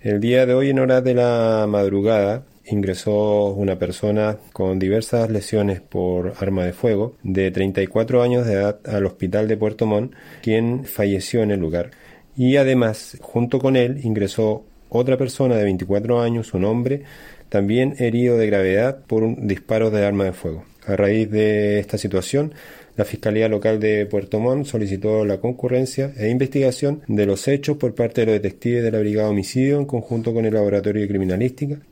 El día de hoy, en horas de la madrugada, ingresó una persona con diversas lesiones por arma de fuego de 34 años de edad al hospital de Puerto Montt, quien falleció en el lugar. Y además, junto con él, ingresó otra persona de 24 años, un hombre, también herido de gravedad por un disparo de arma de fuego. A raíz de esta situación, la Fiscalía Local de Puerto Montt solicitó la concurrencia e investigación de los hechos por parte de los detectives de la Brigada Homicidio en conjunto con el Laboratorio de Criminalística